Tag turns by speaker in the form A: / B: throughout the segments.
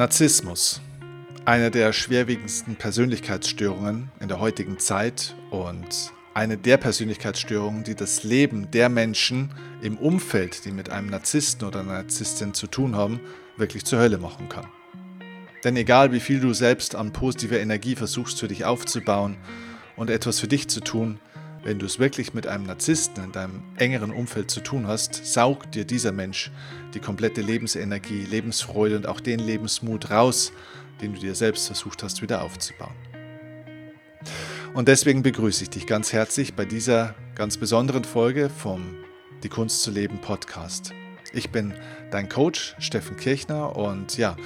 A: Narzissmus. Eine der schwerwiegendsten Persönlichkeitsstörungen in der heutigen Zeit und eine der Persönlichkeitsstörungen, die das Leben der Menschen im Umfeld, die mit einem Narzissten oder einer Narzisstin zu tun haben, wirklich zur Hölle machen kann. Denn egal wie viel du selbst an positiver Energie versuchst für dich aufzubauen und etwas für dich zu tun, wenn du es wirklich mit einem Narzissten in deinem engeren Umfeld zu tun hast, saugt dir dieser Mensch die komplette Lebensenergie, Lebensfreude und auch den Lebensmut raus, den du dir selbst versucht hast wieder aufzubauen. Und deswegen begrüße ich dich ganz herzlich bei dieser ganz besonderen Folge vom Die Kunst zu leben Podcast. Ich bin dein Coach Steffen Kirchner und ja,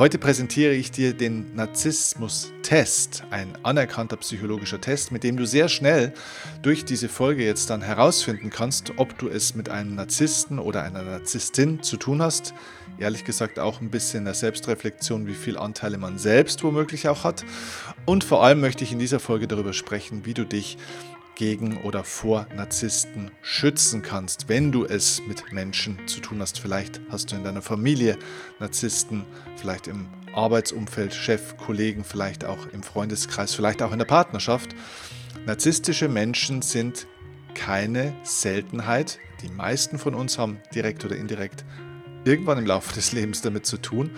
A: heute präsentiere ich dir den Narzissmus-Test, ein anerkannter psychologischer Test, mit dem du sehr schnell durch diese Folge jetzt dann herausfinden kannst, ob du es mit einem Narzissten oder einer Narzisstin zu tun hast. Ehrlich gesagt auch ein bisschen der Selbstreflexion, wie viele Anteile man selbst womöglich auch hat. Und vor allem möchte ich in dieser Folge darüber sprechen, wie du dich gegen oder vor Narzissten schützen kannst, wenn du es mit Menschen zu tun hast. Vielleicht hast du in deiner Familie Narzissten, vielleicht im Arbeitsumfeld, Chef, Kollegen, vielleicht auch im Freundeskreis, vielleicht auch in der Partnerschaft. Narzisstische Menschen sind keine Seltenheit. Die meisten von uns haben direkt oder indirekt irgendwann im Laufe des Lebens damit zu tun.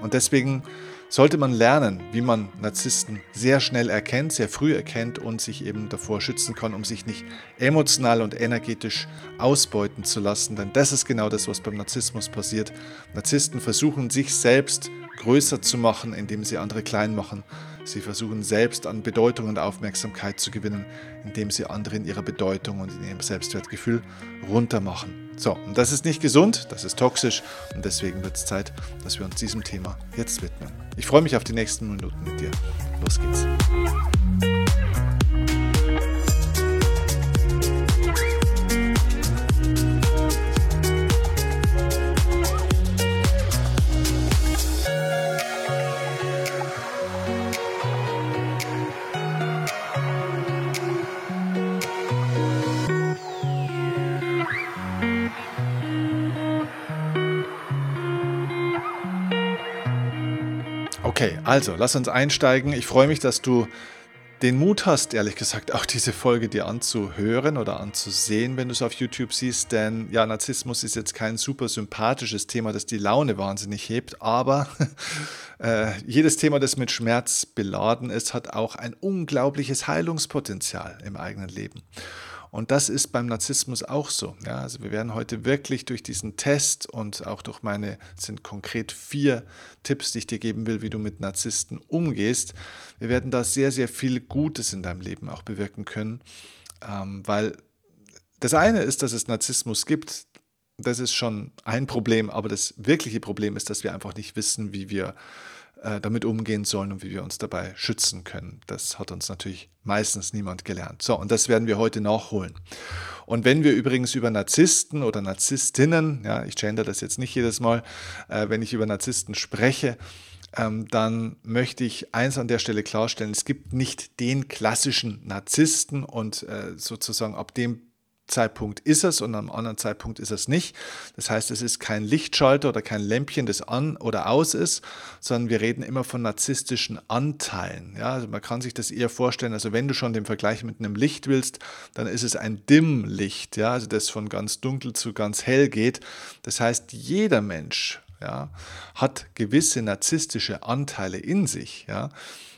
A: Und deswegen sollte man lernen, wie man Narzissten sehr schnell erkennt, sehr früh erkennt und sich eben davor schützen kann, um sich nicht emotional und energetisch ausbeuten zu lassen. Denn das ist genau das, was beim Narzissmus passiert. Narzissten versuchen sich selbst größer zu machen, indem sie andere klein machen. Sie versuchen selbst an Bedeutung und Aufmerksamkeit zu gewinnen, indem sie andere in ihrer Bedeutung und in ihrem Selbstwertgefühl runtermachen. So, und das ist nicht gesund, das ist toxisch und deswegen wird es Zeit, dass wir uns diesem Thema jetzt widmen. Ich freue mich auf die nächsten Minuten mit dir. Los geht's. Also lass uns einsteigen. Ich freue mich, dass du den Mut hast, ehrlich gesagt, auch diese Folge dir anzuhören oder anzusehen, wenn du es auf YouTube siehst. Denn ja, Narzissmus ist jetzt kein super sympathisches Thema, das die Laune wahnsinnig hebt, aber äh, jedes Thema, das mit Schmerz beladen ist, hat auch ein unglaubliches Heilungspotenzial im eigenen Leben. Und das ist beim Narzissmus auch so. Ja, also wir werden heute wirklich durch diesen Test und auch durch meine, sind konkret vier Tipps, die ich dir geben will, wie du mit Narzissten umgehst. Wir werden da sehr, sehr viel Gutes in deinem Leben auch bewirken können, ähm, weil das eine ist, dass es Narzissmus gibt. Das ist schon ein Problem, aber das wirkliche Problem ist, dass wir einfach nicht wissen, wie wir äh, damit umgehen sollen und wie wir uns dabei schützen können. Das hat uns natürlich meistens niemand gelernt. So, und das werden wir heute nachholen. Und wenn wir übrigens über Narzissten oder Narzisstinnen, ja, ich gender das jetzt nicht jedes Mal, äh, wenn ich über Narzissten spreche, ähm, dann möchte ich eins an der Stelle klarstellen, es gibt nicht den klassischen Narzissten und äh, sozusagen ab dem Zeitpunkt ist es und am anderen Zeitpunkt ist es nicht. Das heißt, es ist kein Lichtschalter oder kein Lämpchen, das an oder aus ist, sondern wir reden immer von narzisstischen Anteilen. Ja, also man kann sich das eher vorstellen, also wenn du schon den Vergleich mit einem Licht willst, dann ist es ein Dimmlicht, ja, also das von ganz dunkel zu ganz hell geht. Das heißt, jeder Mensch ja, hat gewisse narzisstische Anteile in sich, ja,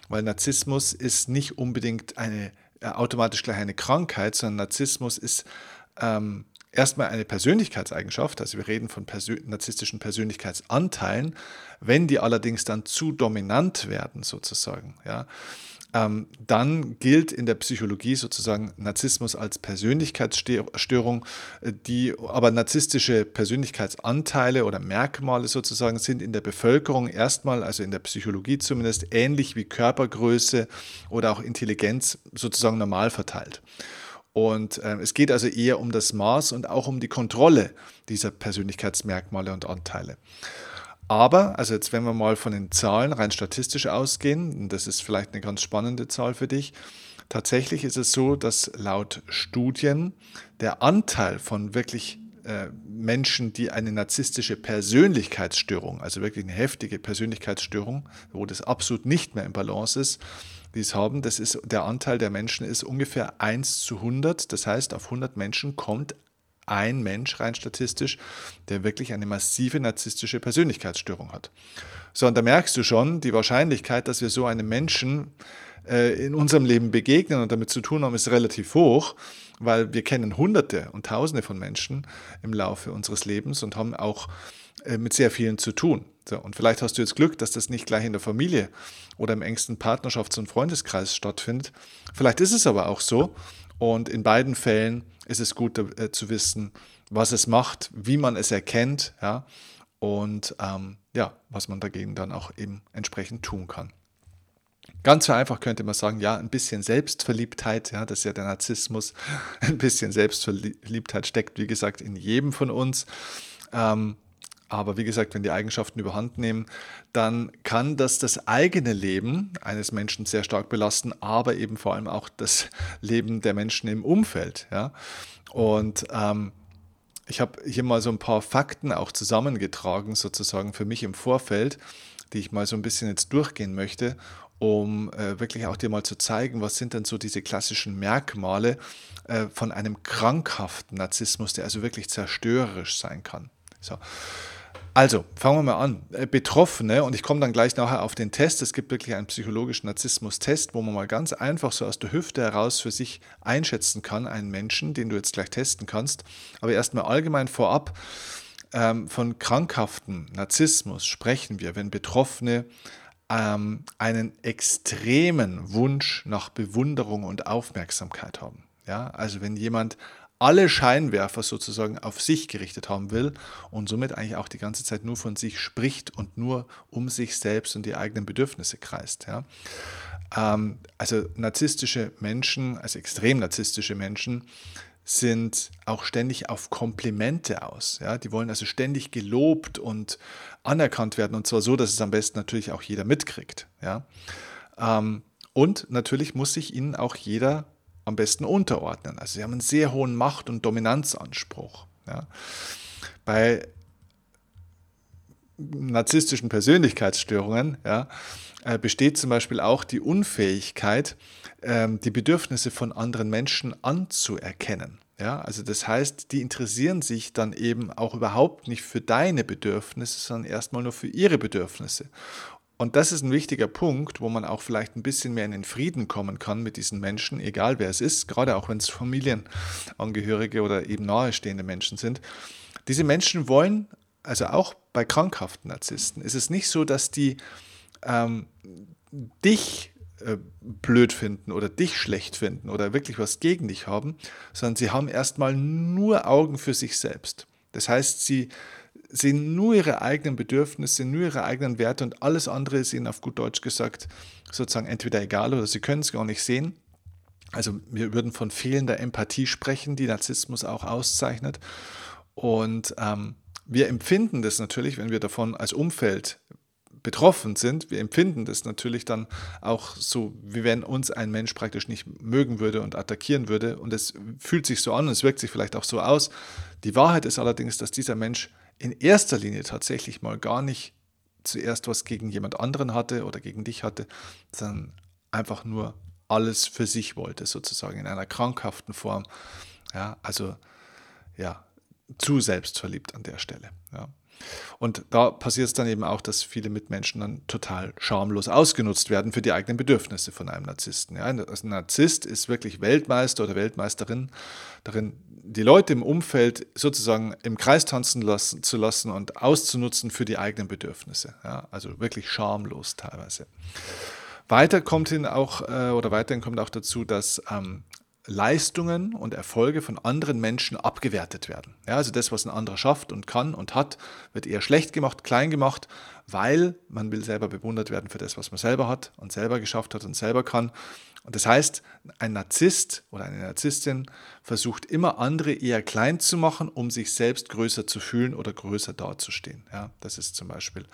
A: weil Narzissmus ist nicht unbedingt eine automatisch gleich eine Krankheit, sondern Narzissmus ist ähm, erstmal eine Persönlichkeitseigenschaft, also wir reden von persö narzisstischen Persönlichkeitsanteilen, wenn die allerdings dann zu dominant werden sozusagen, ja, ähm, dann gilt in der Psychologie sozusagen Narzissmus als Persönlichkeitsstörung, äh, die aber narzisstische Persönlichkeitsanteile oder Merkmale sozusagen sind in der Bevölkerung erstmal, also in der Psychologie zumindest, ähnlich wie Körpergröße oder auch Intelligenz sozusagen normal verteilt. Und äh, es geht also eher um das Maß und auch um die Kontrolle dieser Persönlichkeitsmerkmale und Anteile. Aber, also jetzt wenn wir mal von den Zahlen rein statistisch ausgehen, das ist vielleicht eine ganz spannende Zahl für dich, tatsächlich ist es so, dass laut Studien der Anteil von wirklich äh, Menschen, die eine narzisstische Persönlichkeitsstörung, also wirklich eine heftige Persönlichkeitsstörung, wo das absolut nicht mehr im Balance ist, die es haben, das ist, der Anteil der Menschen ist ungefähr 1 zu 100. Das heißt, auf 100 Menschen kommt ein Mensch rein statistisch, der wirklich eine massive narzisstische Persönlichkeitsstörung hat. So, und da merkst du schon, die Wahrscheinlichkeit, dass wir so einem Menschen äh, in unserem Leben begegnen und damit zu tun haben, ist relativ hoch, weil wir kennen Hunderte und Tausende von Menschen im Laufe unseres Lebens und haben auch äh, mit sehr vielen zu tun. So, und vielleicht hast du jetzt Glück, dass das nicht gleich in der Familie oder im engsten Partnerschafts- und Freundeskreis stattfindet. Vielleicht ist es aber auch so. Und in beiden Fällen ist es gut äh, zu wissen, was es macht, wie man es erkennt, ja, und ähm, ja, was man dagegen dann auch eben entsprechend tun kann. Ganz einfach könnte man sagen, ja, ein bisschen Selbstverliebtheit, ja, das ist ja der Narzissmus, ein bisschen Selbstverliebtheit steckt, wie gesagt, in jedem von uns. Ähm, aber wie gesagt, wenn die Eigenschaften überhand nehmen, dann kann das das eigene Leben eines Menschen sehr stark belasten, aber eben vor allem auch das Leben der Menschen im Umfeld. Ja? Und ähm, ich habe hier mal so ein paar Fakten auch zusammengetragen, sozusagen für mich im Vorfeld, die ich mal so ein bisschen jetzt durchgehen möchte, um äh, wirklich auch dir mal zu zeigen, was sind denn so diese klassischen Merkmale äh, von einem krankhaften Narzissmus, der also wirklich zerstörerisch sein kann. So. Also, fangen wir mal an. Äh, Betroffene, und ich komme dann gleich nachher auf den Test. Es gibt wirklich einen psychologischen Narzissmus-Test, wo man mal ganz einfach so aus der Hüfte heraus für sich einschätzen kann, einen Menschen, den du jetzt gleich testen kannst. Aber erstmal allgemein vorab, ähm, von krankhaften Narzissmus sprechen wir, wenn Betroffene ähm, einen extremen Wunsch nach Bewunderung und Aufmerksamkeit haben. Ja, also wenn jemand alle Scheinwerfer sozusagen auf sich gerichtet haben will und somit eigentlich auch die ganze Zeit nur von sich spricht und nur um sich selbst und die eigenen Bedürfnisse kreist. Ja. Ähm, also narzisstische Menschen, also extrem narzisstische Menschen, sind auch ständig auf Komplimente aus. Ja? Die wollen also ständig gelobt und anerkannt werden und zwar so, dass es am besten natürlich auch jeder mitkriegt. Ja? Ähm, und natürlich muss sich ihnen auch jeder am besten unterordnen. Also sie haben einen sehr hohen Macht- und Dominanzanspruch. Ja. Bei narzisstischen Persönlichkeitsstörungen ja, äh, besteht zum Beispiel auch die Unfähigkeit, ähm, die Bedürfnisse von anderen Menschen anzuerkennen. Ja, also das heißt, die interessieren sich dann eben auch überhaupt nicht für deine Bedürfnisse, sondern erstmal nur für ihre Bedürfnisse. Und das ist ein wichtiger Punkt, wo man auch vielleicht ein bisschen mehr in den Frieden kommen kann mit diesen Menschen, egal wer es ist, gerade auch wenn es Familienangehörige oder eben nahestehende Menschen sind. Diese Menschen wollen, also auch bei krankhaften Narzissten, ist es nicht so, dass die ähm, dich äh, blöd finden oder dich schlecht finden oder wirklich was gegen dich haben, sondern sie haben erstmal nur Augen für sich selbst. Das heißt, sie sehen nur ihre eigenen Bedürfnisse, nur ihre eigenen Werte und alles andere ist ihnen auf gut Deutsch gesagt sozusagen entweder egal oder sie können es gar nicht sehen. Also wir würden von fehlender Empathie sprechen, die Narzissmus auch auszeichnet. Und ähm, wir empfinden das natürlich, wenn wir davon als Umfeld betroffen sind, wir empfinden das natürlich dann auch so, wie wenn uns ein Mensch praktisch nicht mögen würde und attackieren würde. Und es fühlt sich so an und es wirkt sich vielleicht auch so aus. Die Wahrheit ist allerdings, dass dieser Mensch in erster Linie tatsächlich mal gar nicht zuerst was gegen jemand anderen hatte oder gegen dich hatte, sondern einfach nur alles für sich wollte, sozusagen in einer krankhaften Form. Ja, also ja, zu selbstverliebt an der Stelle. Ja. Und da passiert es dann eben auch, dass viele Mitmenschen dann total schamlos ausgenutzt werden für die eigenen Bedürfnisse von einem Narzissten. Ja, ein Narzisst ist wirklich Weltmeister oder Weltmeisterin darin, die Leute im Umfeld sozusagen im Kreis tanzen lassen, zu lassen und auszunutzen für die eigenen Bedürfnisse. Ja, also wirklich schamlos teilweise. Weiter kommt hin auch, äh, oder weiterhin kommt auch dazu, dass ähm, Leistungen und Erfolge von anderen Menschen abgewertet werden. Ja, also das, was ein anderer schafft und kann und hat, wird eher schlecht gemacht, klein gemacht, weil man will selber bewundert werden für das, was man selber hat und selber geschafft hat und selber kann. Und das heißt, ein Narzisst oder eine Narzisstin versucht immer andere eher klein zu machen, um sich selbst größer zu fühlen oder größer dazustehen. Ja, das ist zum Beispiel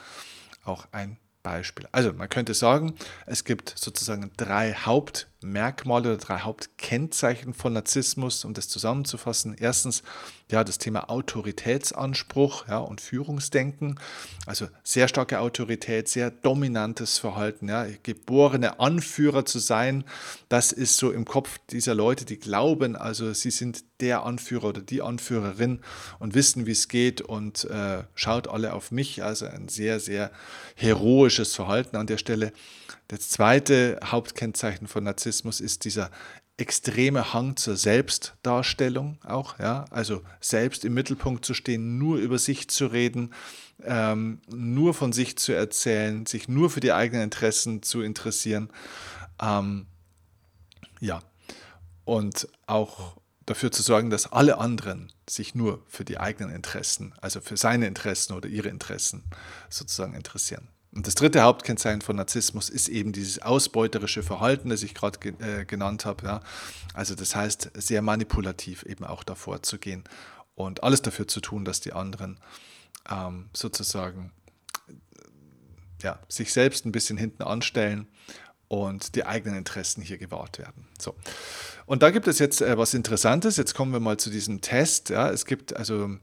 A: auch ein Beispiel. Also man könnte sagen, es gibt sozusagen drei Haupt Hauptmerkmale oder drei Hauptkennzeichen von Narzissmus, um das zusammenzufassen. Erstens, ja, das Thema Autoritätsanspruch ja, und Führungsdenken. Also sehr starke Autorität, sehr dominantes Verhalten, ja, geborene Anführer zu sein. Das ist so im Kopf dieser Leute, die glauben, also sie sind der Anführer oder die Anführerin und wissen, wie es geht und äh, schaut alle auf mich. Also ein sehr, sehr heroisches Verhalten an der Stelle. Das zweite Hauptkennzeichen von Narzissmus ist dieser extreme Hang zur Selbstdarstellung auch, ja, also selbst im Mittelpunkt zu stehen, nur über sich zu reden, ähm, nur von sich zu erzählen, sich nur für die eigenen Interessen zu interessieren, ähm, ja, und auch dafür zu sorgen, dass alle anderen sich nur für die eigenen Interessen, also für seine Interessen oder ihre Interessen sozusagen interessieren. Und das dritte Hauptkennzeichen von Narzissmus ist eben dieses ausbeuterische Verhalten, das ich gerade ge äh, genannt habe. Ja. Also das heißt, sehr manipulativ eben auch davor zu gehen und alles dafür zu tun, dass die anderen ähm, sozusagen ja, sich selbst ein bisschen hinten anstellen und die eigenen Interessen hier gewahrt werden. So. Und da gibt es jetzt äh, was Interessantes. Jetzt kommen wir mal zu diesem Test. Ja. Es gibt also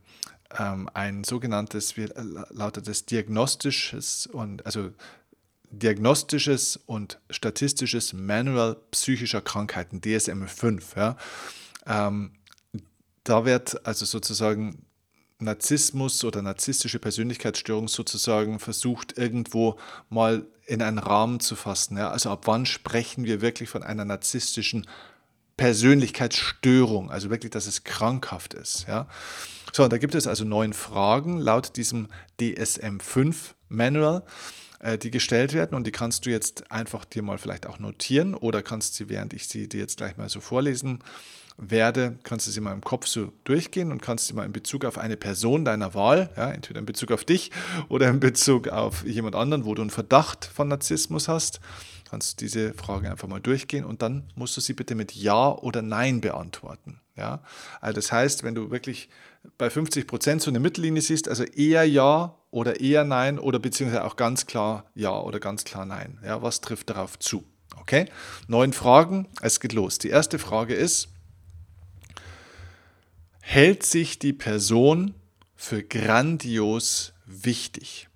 A: ein sogenanntes, wie äh, lautet es, diagnostisches und also diagnostisches und statistisches Manual psychischer Krankheiten, DSM-5. Ja. Ähm, da wird also sozusagen Narzissmus oder narzisstische Persönlichkeitsstörung sozusagen versucht, irgendwo mal in einen Rahmen zu fassen. Ja. Also ab wann sprechen wir wirklich von einer narzisstischen Persönlichkeitsstörung, also wirklich, dass es krankhaft ist. Ja. So, da gibt es also neun Fragen laut diesem DSM-5 Manual, äh, die gestellt werden und die kannst du jetzt einfach dir mal vielleicht auch notieren oder kannst sie, während ich sie dir jetzt gleich mal so vorlesen werde, kannst du sie mal im Kopf so durchgehen und kannst sie mal in Bezug auf eine Person deiner Wahl, ja, entweder in Bezug auf dich oder in Bezug auf jemand anderen, wo du einen Verdacht von Narzissmus hast, kannst du diese Frage einfach mal durchgehen und dann musst du sie bitte mit Ja oder Nein beantworten. Ja? Also das heißt, wenn du wirklich bei 50 Prozent so eine Mittellinie siehst, also eher Ja oder eher Nein oder beziehungsweise auch ganz klar Ja oder ganz klar Nein. Ja, was trifft darauf zu? Okay, neun Fragen, es geht los. Die erste Frage ist, hält sich die Person für grandios wichtig?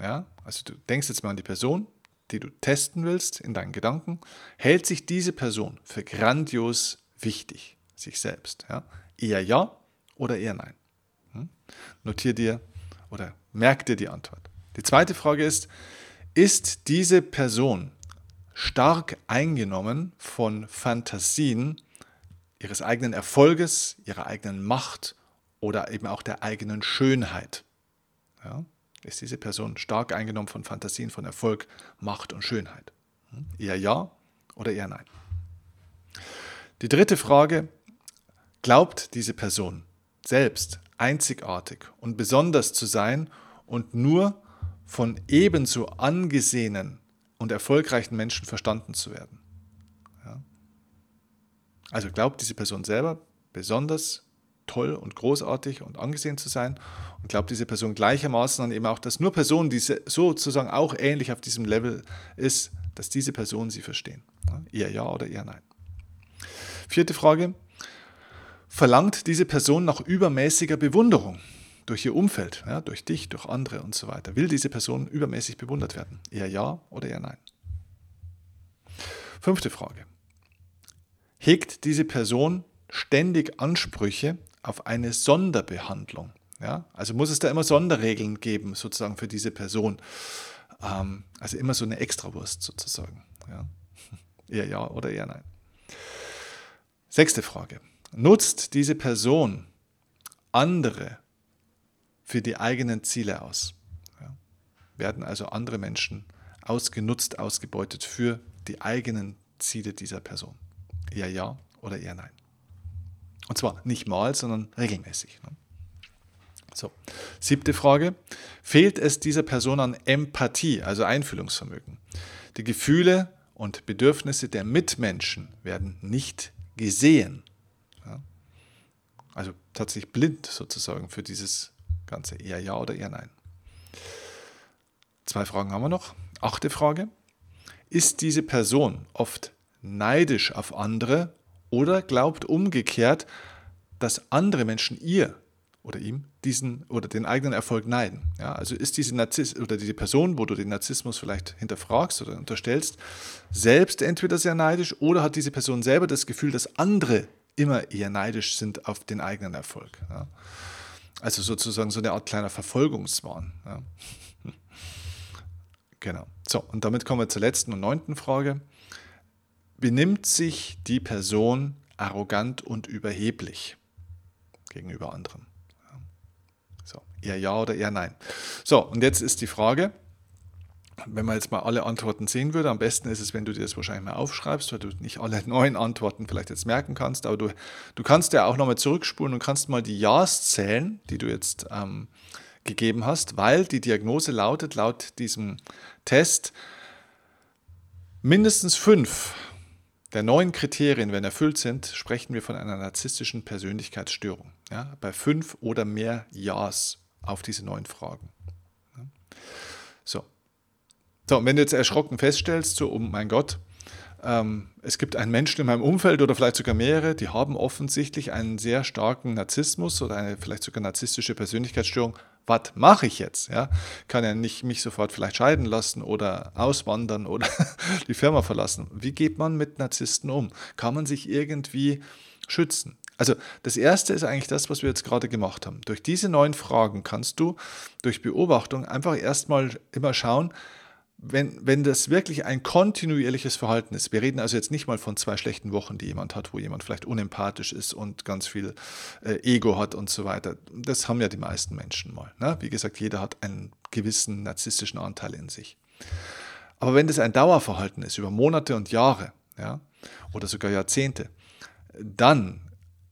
A: Ja, also du denkst jetzt mal an die Person, die du testen willst in deinen Gedanken. Hält sich diese Person für grandios wichtig? sich selbst. Ja? Eher ja oder eher nein. Hm? Notier dir oder merk dir die Antwort. Die zweite Frage ist, ist diese Person stark eingenommen von Fantasien ihres eigenen Erfolges, ihrer eigenen Macht oder eben auch der eigenen Schönheit? Ja? Ist diese Person stark eingenommen von Fantasien von Erfolg, Macht und Schönheit? Hm? Eher ja oder eher nein? Die dritte Frage, Glaubt diese Person selbst einzigartig und besonders zu sein und nur von ebenso angesehenen und erfolgreichen Menschen verstanden zu werden? Ja. Also glaubt diese Person selber besonders toll und großartig und angesehen zu sein und glaubt diese Person gleichermaßen an eben auch, dass nur Personen, die sozusagen auch ähnlich auf diesem Level ist, dass diese Personen sie verstehen. Eher ja oder eher nein. Vierte Frage, verlangt diese Person nach übermäßiger Bewunderung durch ihr Umfeld, ja, durch dich, durch andere und so weiter. Will diese Person übermäßig bewundert werden? Eher ja oder eher nein? Fünfte Frage. Hegt diese Person ständig Ansprüche auf eine Sonderbehandlung? Ja? Also muss es da immer Sonderregeln geben, sozusagen für diese Person. Ähm, also immer so eine Extrawurst sozusagen. Ja? Eher ja oder eher nein? Sechste Frage nutzt diese Person andere für die eigenen Ziele aus. Ja. Werden also andere Menschen ausgenutzt, ausgebeutet für die eigenen Ziele dieser Person. Eher ja oder eher nein. Und zwar nicht mal, sondern regelmäßig. Ne? So, siebte Frage. Fehlt es dieser Person an Empathie, also Einfühlungsvermögen? Die Gefühle und Bedürfnisse der Mitmenschen werden nicht gesehen also tatsächlich blind sozusagen für dieses Ganze. Eher ja oder eher nein. Zwei Fragen haben wir noch. Achte Frage. Ist diese Person oft neidisch auf andere oder glaubt umgekehrt, dass andere Menschen ihr oder ihm diesen oder den eigenen Erfolg neiden. Ja, also ist diese Narziss oder diese Person, wo du den Narzissmus vielleicht hinterfragst oder unterstellst, selbst entweder sehr neidisch oder hat diese Person selber das Gefühl, dass andere immer eher neidisch sind auf den eigenen Erfolg. Ja. Also sozusagen so eine Art kleiner Verfolgungswahn. Ja. Genau. So, und damit kommen wir zur letzten und neunten Frage. Benimmt sich die Person arrogant und überheblich gegenüber anderen? So, eher ja oder eher nein. So, und jetzt ist die Frage, wenn man jetzt mal alle Antworten sehen würde, am besten ist es, wenn du dir das wahrscheinlich mal aufschreibst, weil du nicht alle neun Antworten vielleicht jetzt merken kannst, aber du, du kannst ja auch nochmal zurückspulen und kannst mal die Ja's zählen, die du jetzt ähm, gegeben hast, weil die Diagnose lautet laut diesem Test, mindestens fünf der neun Kriterien, wenn erfüllt sind, sprechen wir von einer narzisstischen Persönlichkeitsstörung. Ja, bei fünf oder mehr Ja's auf diese neun Fragen. So. So, und wenn du jetzt erschrocken feststellst, so, oh mein Gott, ähm, es gibt einen Menschen in meinem Umfeld oder vielleicht sogar mehrere, die haben offensichtlich einen sehr starken Narzissmus oder eine vielleicht sogar narzisstische Persönlichkeitsstörung. Was mache ich jetzt? Ja, kann ja nicht mich sofort vielleicht scheiden lassen oder auswandern oder die Firma verlassen. Wie geht man mit Narzissten um? Kann man sich irgendwie schützen? Also das Erste ist eigentlich das, was wir jetzt gerade gemacht haben. Durch diese neuen Fragen kannst du durch Beobachtung einfach erstmal immer schauen, wenn, wenn das wirklich ein kontinuierliches Verhalten ist, wir reden also jetzt nicht mal von zwei schlechten Wochen, die jemand hat, wo jemand vielleicht unempathisch ist und ganz viel äh, Ego hat und so weiter. Das haben ja die meisten Menschen mal. Ne? Wie gesagt, jeder hat einen gewissen narzisstischen Anteil in sich. Aber wenn das ein Dauerverhalten ist, über Monate und Jahre ja, oder sogar Jahrzehnte, dann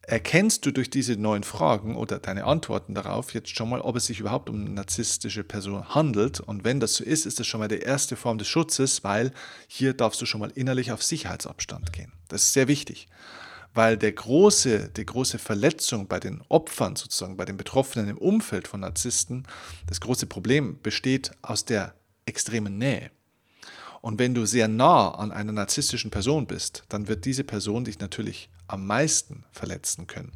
A: erkennst du durch diese neuen Fragen oder deine Antworten darauf jetzt schon mal, ob es sich überhaupt um eine narzisstische Person handelt. Und wenn das so ist, ist das schon mal die erste Form des Schutzes, weil hier darfst du schon mal innerlich auf Sicherheitsabstand gehen. Das ist sehr wichtig, weil der große, die große Verletzung bei den Opfern sozusagen, bei den Betroffenen im Umfeld von Narzissten, das große Problem besteht aus der extremen Nähe. Und wenn du sehr nah an einer narzisstischen Person bist, dann wird diese Person dich natürlich am meisten verletzen können.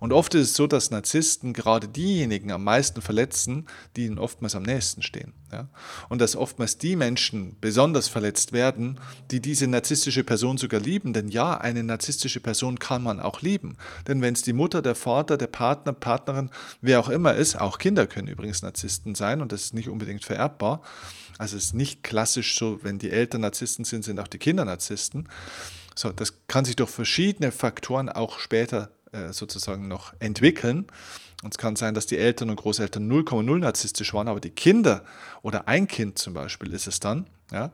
A: Und oft ist es so, dass Narzissten gerade diejenigen am meisten verletzen, die ihnen oftmals am nächsten stehen. Ja? Und dass oftmals die Menschen besonders verletzt werden, die diese narzisstische Person sogar lieben. Denn ja, eine narzisstische Person kann man auch lieben. Denn wenn es die Mutter, der Vater, der Partner, Partnerin, wer auch immer ist, auch Kinder können übrigens Narzissten sein und das ist nicht unbedingt vererbbar. Also es ist nicht klassisch so, wenn die Eltern Narzissten sind, sind auch die Kinder Narzissten. So, das kann sich durch verschiedene Faktoren auch später äh, sozusagen noch entwickeln. Und es kann sein, dass die Eltern und Großeltern 0,0 narzisstisch waren, aber die Kinder oder ein Kind zum Beispiel ist es dann. Ja?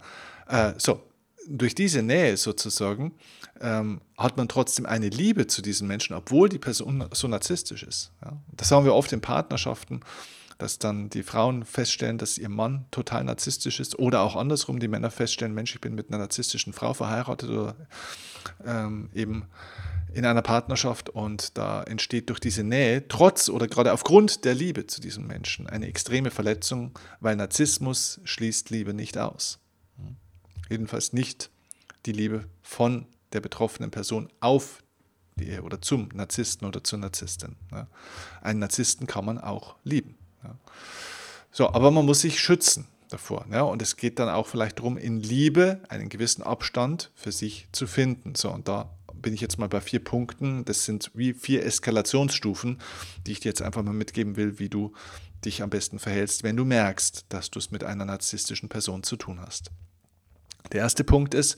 A: Äh, so, durch diese Nähe sozusagen ähm, hat man trotzdem eine Liebe zu diesen Menschen, obwohl die Person so narzisstisch ist. Ja? Das haben wir oft in Partnerschaften dass dann die Frauen feststellen, dass ihr Mann total narzisstisch ist oder auch andersrum die Männer feststellen, Mensch, ich bin mit einer narzisstischen Frau verheiratet oder ähm, eben in einer Partnerschaft und da entsteht durch diese Nähe, trotz oder gerade aufgrund der Liebe zu diesem Menschen, eine extreme Verletzung, weil Narzissmus schließt Liebe nicht aus. Jedenfalls nicht die Liebe von der betroffenen Person auf die, oder zum Narzissten oder zur Narzisstin. Einen Narzissten kann man auch lieben. Ja. So, aber man muss sich schützen davor. Ja? Und es geht dann auch vielleicht darum, in Liebe einen gewissen Abstand für sich zu finden. So, und da bin ich jetzt mal bei vier Punkten. Das sind wie vier Eskalationsstufen, die ich dir jetzt einfach mal mitgeben will, wie du dich am besten verhältst, wenn du merkst, dass du es mit einer narzisstischen Person zu tun hast. Der erste Punkt ist,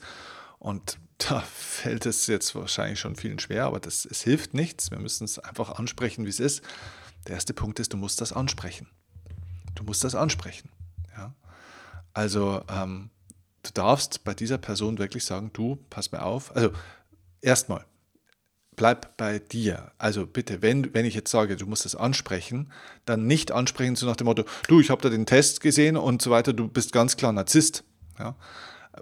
A: und da fällt es jetzt wahrscheinlich schon vielen schwer, aber das, es hilft nichts. Wir müssen es einfach ansprechen, wie es ist. Der erste Punkt ist, du musst das ansprechen. Du musst das ansprechen. Ja? Also ähm, du darfst bei dieser Person wirklich sagen, du, pass mir auf. Also erstmal, bleib bei dir. Also bitte, wenn, wenn ich jetzt sage, du musst das ansprechen, dann nicht ansprechen so nach dem Motto, du, ich habe da den Test gesehen und so weiter, du bist ganz klar Narzisst. Ja?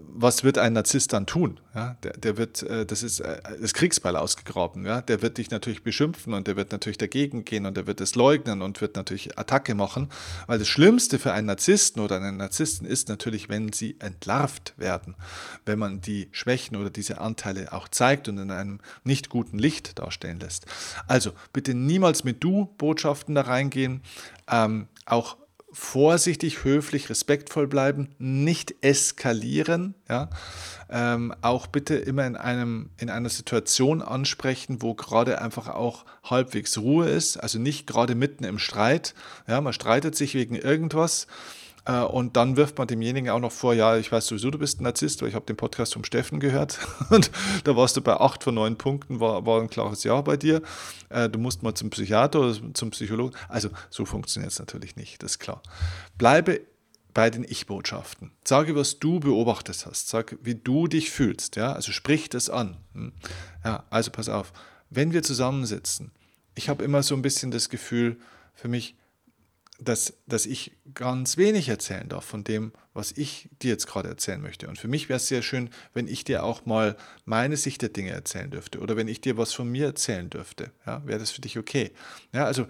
A: Was wird ein Narzisst dann tun? Ja, der, der wird, äh, das ist äh, das Kriegsbeil ausgegraben. Ja? Der wird dich natürlich beschimpfen und der wird natürlich dagegen gehen und der wird es leugnen und wird natürlich Attacke machen. Weil das Schlimmste für einen Narzissten oder einen Narzissten ist natürlich, wenn sie entlarvt werden. Wenn man die Schwächen oder diese Anteile auch zeigt und in einem nicht guten Licht darstellen lässt. Also bitte niemals mit Du-Botschaften da reingehen. Ähm, auch vorsichtig, höflich, respektvoll bleiben, nicht eskalieren. Ja? Ähm, auch bitte immer in, einem, in einer Situation ansprechen, wo gerade einfach auch halbwegs Ruhe ist, also nicht gerade mitten im Streit. Ja? Man streitet sich wegen irgendwas äh, und dann wirft man demjenigen auch noch vor, ja, ich weiß sowieso, du bist ein Narzisst, weil ich habe den Podcast vom Steffen gehört und da warst du bei acht von neun Punkten, war, war ein klares Ja bei dir. Äh, du musst mal zum Psychiater oder zum Psychologen. Also so funktioniert es natürlich nicht, das ist klar. Bleibe bei den Ich-Botschaften. Sage, was du beobachtet hast. Sag, wie du dich fühlst. Ja? Also sprich das an. Hm? Ja, also pass auf. Wenn wir zusammensitzen, ich habe immer so ein bisschen das Gefühl für mich, dass, dass ich ganz wenig erzählen darf von dem, was ich dir jetzt gerade erzählen möchte. Und für mich wäre es sehr schön, wenn ich dir auch mal meine Sicht der Dinge erzählen dürfte oder wenn ich dir was von mir erzählen dürfte. Ja, wäre das für dich okay? Ja, also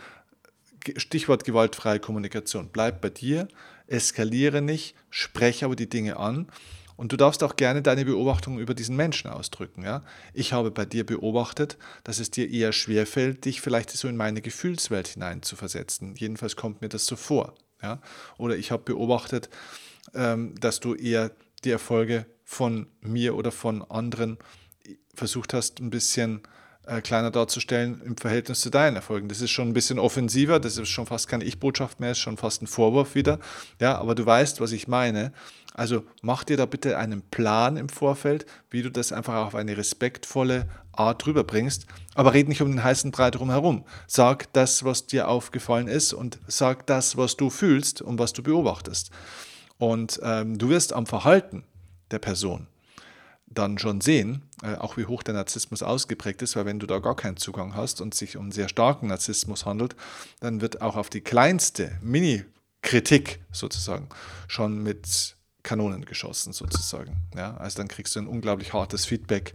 A: Stichwort gewaltfreie Kommunikation. Bleib bei dir, eskaliere nicht, spreche aber die Dinge an und du darfst auch gerne deine Beobachtungen über diesen Menschen ausdrücken. Ja? Ich habe bei dir beobachtet, dass es dir eher schwerfällt, dich vielleicht so in meine Gefühlswelt hinein zu versetzen. Jedenfalls kommt mir das so vor. Ja? Oder ich habe beobachtet, ähm, dass du eher die Erfolge von mir oder von anderen versucht hast, ein bisschen äh, kleiner darzustellen im Verhältnis zu deinen Erfolgen. Das ist schon ein bisschen offensiver, das ist schon fast keine Ich-Botschaft mehr, ist schon fast ein Vorwurf wieder. Ja, aber du weißt, was ich meine. Also mach dir da bitte einen Plan im Vorfeld, wie du das einfach auf eine respektvolle Art rüberbringst. Aber red nicht um den heißen Brei drumherum. Sag das, was dir aufgefallen ist und sag das, was du fühlst und was du beobachtest. Und ähm, du wirst am Verhalten der Person dann schon sehen, äh, auch wie hoch der Narzissmus ausgeprägt ist, weil wenn du da gar keinen Zugang hast und sich um sehr starken Narzissmus handelt, dann wird auch auf die kleinste Mini-Kritik sozusagen schon mit Kanonen geschossen sozusagen. Ja, also dann kriegst du ein unglaublich hartes Feedback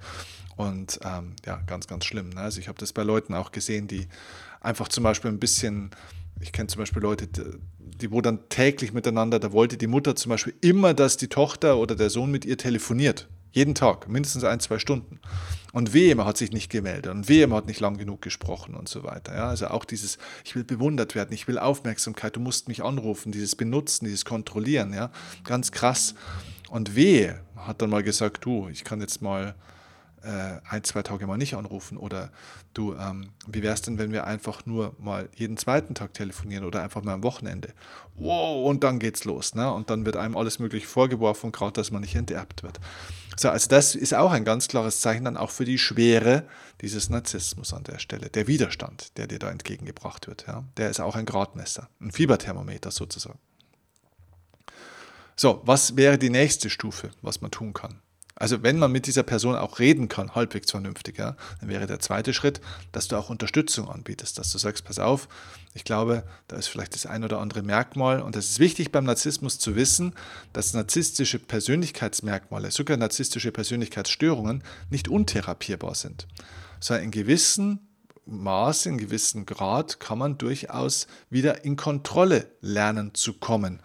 A: und ähm, ja, ganz, ganz schlimm. Ne? Also ich habe das bei Leuten auch gesehen, die einfach zum Beispiel ein bisschen, ich kenne zum Beispiel Leute, die wo dann täglich miteinander, da wollte die Mutter zum Beispiel immer, dass die Tochter oder der Sohn mit ihr telefoniert. Jeden Tag, mindestens ein, zwei Stunden. Und wehe, man hat sich nicht gemeldet und wehe, man hat nicht lang genug gesprochen und so weiter. Ja, also auch dieses, ich will bewundert werden, ich will Aufmerksamkeit, du musst mich anrufen, dieses Benutzen, dieses Kontrollieren, ja, ganz krass. Und wehe, hat dann mal gesagt, du, ich kann jetzt mal äh, ein, zwei Tage mal nicht anrufen oder du, ähm, wie wäre es denn, wenn wir einfach nur mal jeden zweiten Tag telefonieren oder einfach mal am Wochenende? Wow, und dann geht's los. Ne? Und dann wird einem alles Mögliche vorgeworfen, gerade dass man nicht enterbt wird. So, also das ist auch ein ganz klares Zeichen dann auch für die Schwere dieses Narzissmus an der Stelle. Der Widerstand, der dir da entgegengebracht wird, ja? der ist auch ein Gradmesser, ein Fieberthermometer sozusagen. So, was wäre die nächste Stufe, was man tun kann? Also wenn man mit dieser Person auch reden kann, halbwegs vernünftig, ja, dann wäre der zweite Schritt, dass du auch Unterstützung anbietest, dass du sagst, pass auf, ich glaube, da ist vielleicht das ein oder andere Merkmal und es ist wichtig beim Narzissmus zu wissen, dass narzisstische Persönlichkeitsmerkmale, sogar narzisstische Persönlichkeitsstörungen nicht untherapierbar sind, sondern in gewissen Maß, in gewissen Grad kann man durchaus wieder in Kontrolle lernen zu kommen.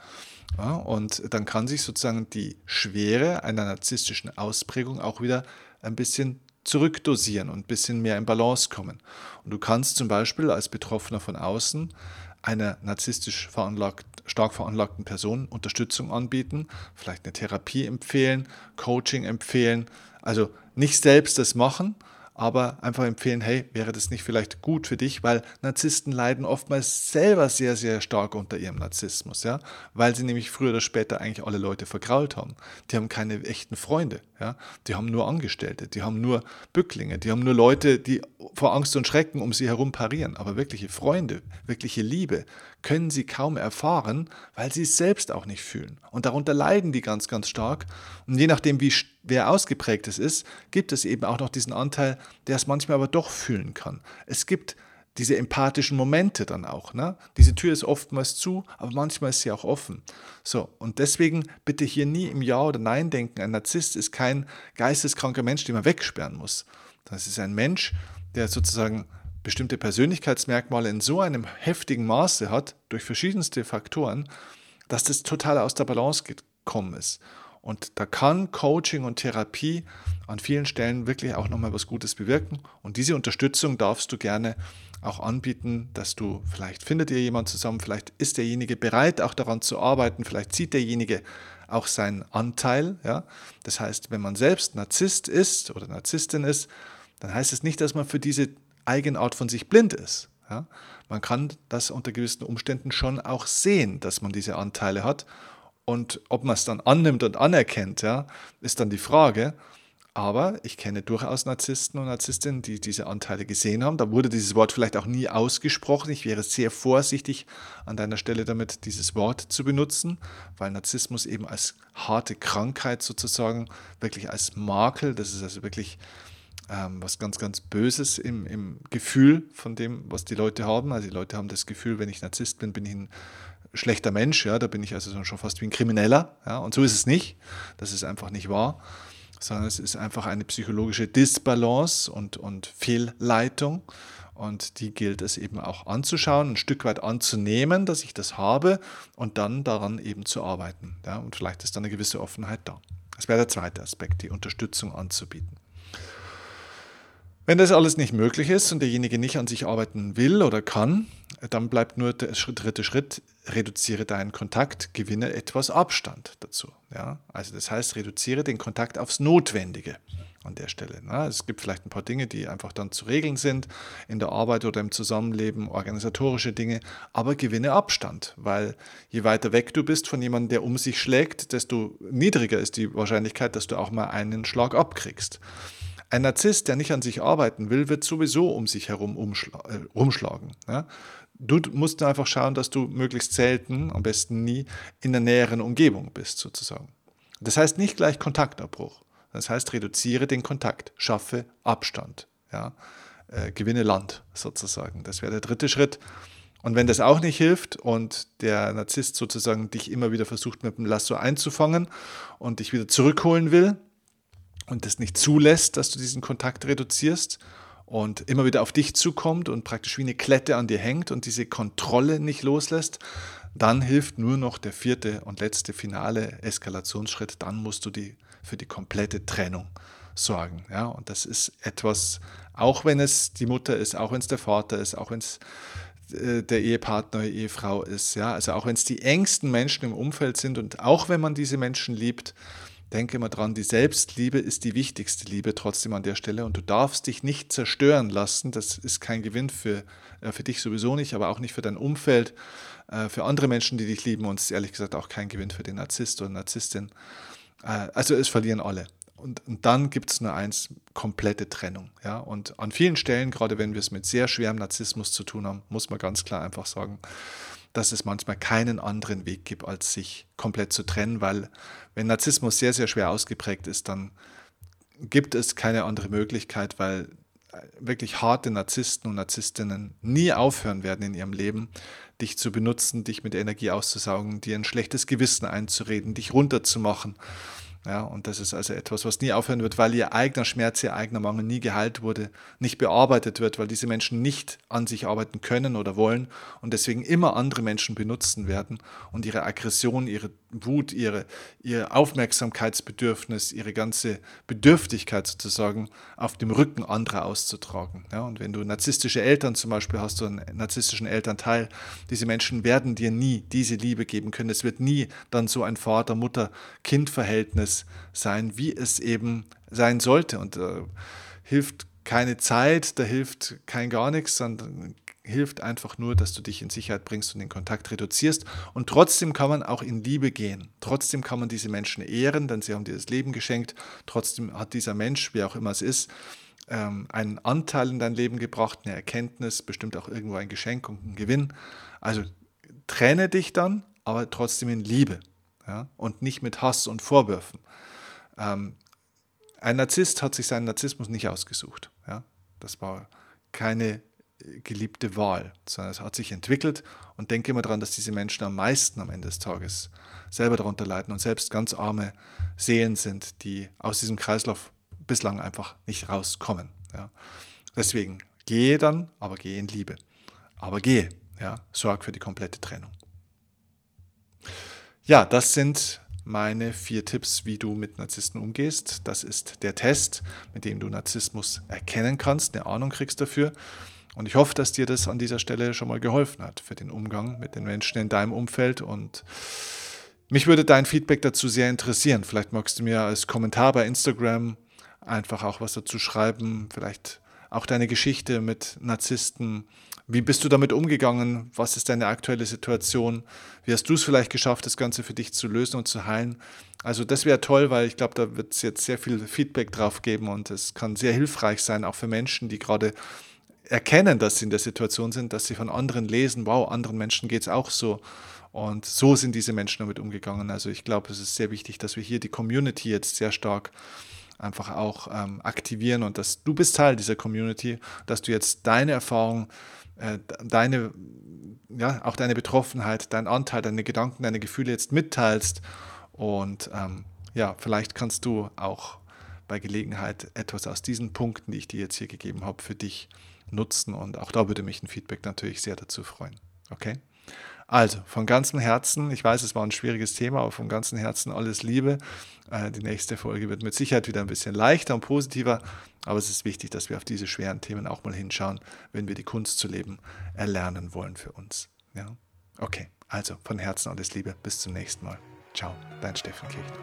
A: Ja, und dann kann sich sozusagen die Schwere einer narzisstischen Ausprägung auch wieder ein bisschen zurückdosieren und ein bisschen mehr in Balance kommen. Und du kannst zum Beispiel als Betroffener von außen einer narzisstisch veranlagt, stark veranlagten Person Unterstützung anbieten, vielleicht eine Therapie empfehlen, Coaching empfehlen. Also nicht selbst das machen, aber einfach empfehlen, hey, wäre das nicht vielleicht gut für dich, weil Narzissten leiden oftmals selber sehr, sehr stark unter ihrem Narzissmus, ja, weil sie nämlich früher oder später eigentlich alle Leute vergrault haben. Die haben keine echten Freunde, ja, die haben nur Angestellte, die haben nur Bücklinge, die haben nur Leute, die vor Angst und Schrecken um sie herum parieren, aber wirkliche Freunde, wirkliche Liebe können sie kaum erfahren, weil sie es selbst auch nicht fühlen. Und darunter leiden die ganz, ganz stark. Und je nachdem, wie wer ausgeprägt es ist, gibt es eben auch noch diesen Anteil, der es manchmal aber doch fühlen kann. Es gibt diese empathischen Momente dann auch. Ne? Diese Tür ist oftmals zu, aber manchmal ist sie auch offen. So, und deswegen bitte hier nie im Ja oder Nein denken. Ein Narzisst ist kein geisteskranker Mensch, den man wegsperren muss. Das ist ein Mensch, der sozusagen bestimmte Persönlichkeitsmerkmale in so einem heftigen Maße hat, durch verschiedenste Faktoren, dass das total aus der Balance gekommen ist. Und da kann Coaching und Therapie an vielen Stellen wirklich auch nochmal was Gutes bewirken. Und diese Unterstützung darfst du gerne auch anbieten, dass du vielleicht findet ihr jemand zusammen, vielleicht ist derjenige bereit, auch daran zu arbeiten, vielleicht sieht derjenige auch seinen Anteil. Ja? Das heißt, wenn man selbst Narzisst ist oder Narzisstin ist, dann heißt es nicht, dass man für diese Eigenart von sich blind ist. Ja? Man kann das unter gewissen Umständen schon auch sehen, dass man diese Anteile hat und ob man es dann annimmt und anerkennt, ja, ist dann die Frage. Aber ich kenne durchaus Narzissten und Narzisstinnen, die diese Anteile gesehen haben. Da wurde dieses Wort vielleicht auch nie ausgesprochen. Ich wäre sehr vorsichtig an deiner Stelle damit, dieses Wort zu benutzen, weil Narzissmus eben als harte Krankheit sozusagen, wirklich als Makel, das ist also wirklich ähm, was ganz, ganz Böses im, im Gefühl von dem, was die Leute haben. Also die Leute haben das Gefühl, wenn ich Narzisst bin, bin ich ein schlechter Mensch, ja, da bin ich also schon fast wie ein Krimineller, ja, und so ist es nicht, das ist einfach nicht wahr, sondern es ist einfach eine psychologische Disbalance und, und Fehlleitung und die gilt es eben auch anzuschauen, ein Stück weit anzunehmen, dass ich das habe und dann daran eben zu arbeiten, ja, und vielleicht ist dann eine gewisse Offenheit da. Das wäre der zweite Aspekt, die Unterstützung anzubieten. Wenn das alles nicht möglich ist und derjenige nicht an sich arbeiten will oder kann, dann bleibt nur der dritte Schritt, reduziere deinen Kontakt, gewinne etwas Abstand dazu. Ja? Also das heißt, reduziere den Kontakt aufs Notwendige an der Stelle. Ne? Es gibt vielleicht ein paar Dinge, die einfach dann zu regeln sind in der Arbeit oder im Zusammenleben, organisatorische Dinge, aber gewinne Abstand, weil je weiter weg du bist von jemandem, der um sich schlägt, desto niedriger ist die Wahrscheinlichkeit, dass du auch mal einen Schlag abkriegst. Ein Narzisst, der nicht an sich arbeiten will, wird sowieso um sich herum äh, rumschlagen. Ja? Du musst einfach schauen, dass du möglichst selten, am besten nie, in der näheren Umgebung bist, sozusagen. Das heißt nicht gleich Kontaktabbruch. Das heißt, reduziere den Kontakt, schaffe Abstand, ja? Äh, gewinne Land, sozusagen. Das wäre der dritte Schritt. Und wenn das auch nicht hilft und der Narzisst sozusagen dich immer wieder versucht mit dem Lasso einzufangen und dich wieder zurückholen will, und das nicht zulässt, dass du diesen Kontakt reduzierst und immer wieder auf dich zukommt und praktisch wie eine Klette an dir hängt und diese Kontrolle nicht loslässt, dann hilft nur noch der vierte und letzte finale Eskalationsschritt. Dann musst du die, für die komplette Trennung sorgen. Ja? Und das ist etwas, auch wenn es die Mutter ist, auch wenn es der Vater ist, auch wenn es äh, der Ehepartner, Ehefrau ist, ja, also auch wenn es die engsten Menschen im Umfeld sind und auch wenn man diese Menschen liebt, denke immer dran, die Selbstliebe ist die wichtigste Liebe trotzdem an der Stelle und du darfst dich nicht zerstören lassen. Das ist kein Gewinn für, äh, für dich sowieso nicht, aber auch nicht für dein Umfeld, äh, für andere Menschen, die dich lieben und es ist ehrlich gesagt auch kein Gewinn für den Narzisst oder Narzisstin. Äh, also es verlieren alle. Und, und dann gibt es nur eins, komplette Trennung. Ja? Und an vielen Stellen, gerade wenn wir es mit sehr schwerem Narzissmus zu tun haben, muss man ganz klar einfach sagen, dass es manchmal keinen anderen Weg gibt, als sich komplett zu trennen, weil wenn Narzissmus sehr, sehr schwer ausgeprägt ist, dann gibt es keine andere Möglichkeit, weil äh, wirklich harte Narzissten und Narzisstinnen nie aufhören werden in ihrem Leben, dich zu benutzen, dich mit Energie auszusaugen, dir ein schlechtes Gewissen einzureden, dich runterzumachen ja, und das ist also etwas, was nie aufhören wird, weil ihr eigener Schmerz, ihr eigener Mangel nie geheilt wurde, nicht bearbeitet wird, weil diese Menschen nicht an sich arbeiten können oder wollen und deswegen immer andere Menschen benutzen werden und ihre Aggression, ihre Wut, ihre, ihr Aufmerksamkeitsbedürfnis, ihre ganze Bedürftigkeit sozusagen auf dem Rücken anderer auszutragen. Ja, und wenn du narzisstische Eltern zum Beispiel hast, du einen narzisstischen Elternteil, diese Menschen werden dir nie diese Liebe geben können. Es wird nie dann so ein Vater-Mutter-Kind-Verhältnis sein, wie es eben sein sollte. Und da äh, hilft keine Zeit, da hilft kein gar nichts, sondern hilft einfach nur, dass du dich in Sicherheit bringst und den Kontakt reduzierst. Und trotzdem kann man auch in Liebe gehen. Trotzdem kann man diese Menschen ehren, denn sie haben dir das Leben geschenkt. Trotzdem hat dieser Mensch, wie auch immer es ist, ähm, einen Anteil in dein Leben gebracht, eine Erkenntnis, bestimmt auch irgendwo ein Geschenk und ein Gewinn. Also trenne dich dann, aber trotzdem in Liebe ja? und nicht mit Hass und Vorwürfen. Ähm, ein Narzisst hat sich seinen Narzissmus nicht ausgesucht. Ja? Das war keine geliebte Wahl, sondern es hat sich entwickelt und denke immer daran, dass diese Menschen am meisten am Ende des Tages selber darunter leiden und selbst ganz arme Seelen sind, die aus diesem Kreislauf bislang einfach nicht rauskommen. Ja. Deswegen gehe dann, aber gehe in Liebe. Aber gehe, ja, sorg für die komplette Trennung. Ja, das sind meine vier Tipps, wie du mit Narzissten umgehst. Das ist der Test, mit dem du Narzissmus erkennen kannst, eine Ahnung kriegst dafür. Und ich hoffe, dass dir das an dieser Stelle schon mal geholfen hat für den Umgang mit den Menschen in deinem Umfeld. Und mich würde dein Feedback dazu sehr interessieren. Vielleicht magst du mir als Kommentar bei Instagram einfach auch was dazu schreiben. Vielleicht auch deine Geschichte mit Narzissten. Wie bist du damit umgegangen? Was ist deine aktuelle Situation? Wie hast du es vielleicht geschafft, das Ganze für dich zu lösen und zu heilen? Also das wäre toll, weil ich glaube, da wird es jetzt sehr viel Feedback drauf geben und es kann sehr hilfreich sein, auch für Menschen, die gerade erkennen, dass sie in der Situation sind, dass sie von anderen lesen, wow, anderen Menschen geht es auch so. Und so sind diese Menschen damit umgegangen. Also ich glaube, es ist sehr wichtig, dass wir hier die Community jetzt sehr stark einfach auch ähm, aktivieren und dass du bist Teil dieser Community, dass du jetzt deine Erfahrung, äh, deine, ja, auch deine Betroffenheit, deinen Anteil, deine Gedanken, deine Gefühle jetzt mitteilst und ähm, ja, vielleicht kannst du auch bei Gelegenheit etwas aus diesen Punkten, die ich dir jetzt hier gegeben habe, für dich nutzen. Und auch da würde mich ein Feedback natürlich sehr dazu freuen. Okay? Also, von ganzem Herzen, ich weiß, es war ein schwieriges Thema, aber von ganzem Herzen alles Liebe. Äh, die nächste Folge wird mit Sicherheit wieder ein bisschen leichter und positiver, aber es ist wichtig, dass wir auf diese schweren Themen auch mal hinschauen, wenn wir die Kunst zu leben erlernen wollen für uns. Ja? Okay, also von Herzen alles Liebe, bis zum nächsten Mal. Ciao, dein Steffen Kirchner.